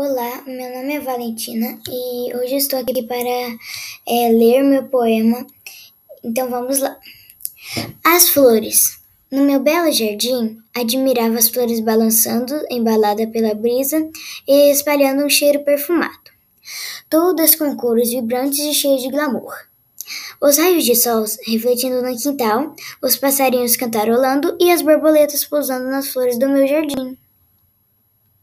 Olá, meu nome é Valentina e hoje estou aqui para é, ler meu poema. Então vamos lá. As flores. No meu belo jardim, admirava as flores balançando, embalada pela brisa e espalhando um cheiro perfumado. Todas com cores vibrantes e cheias de glamour. Os raios de sol refletindo no quintal, os passarinhos cantarolando e as borboletas pousando nas flores do meu jardim.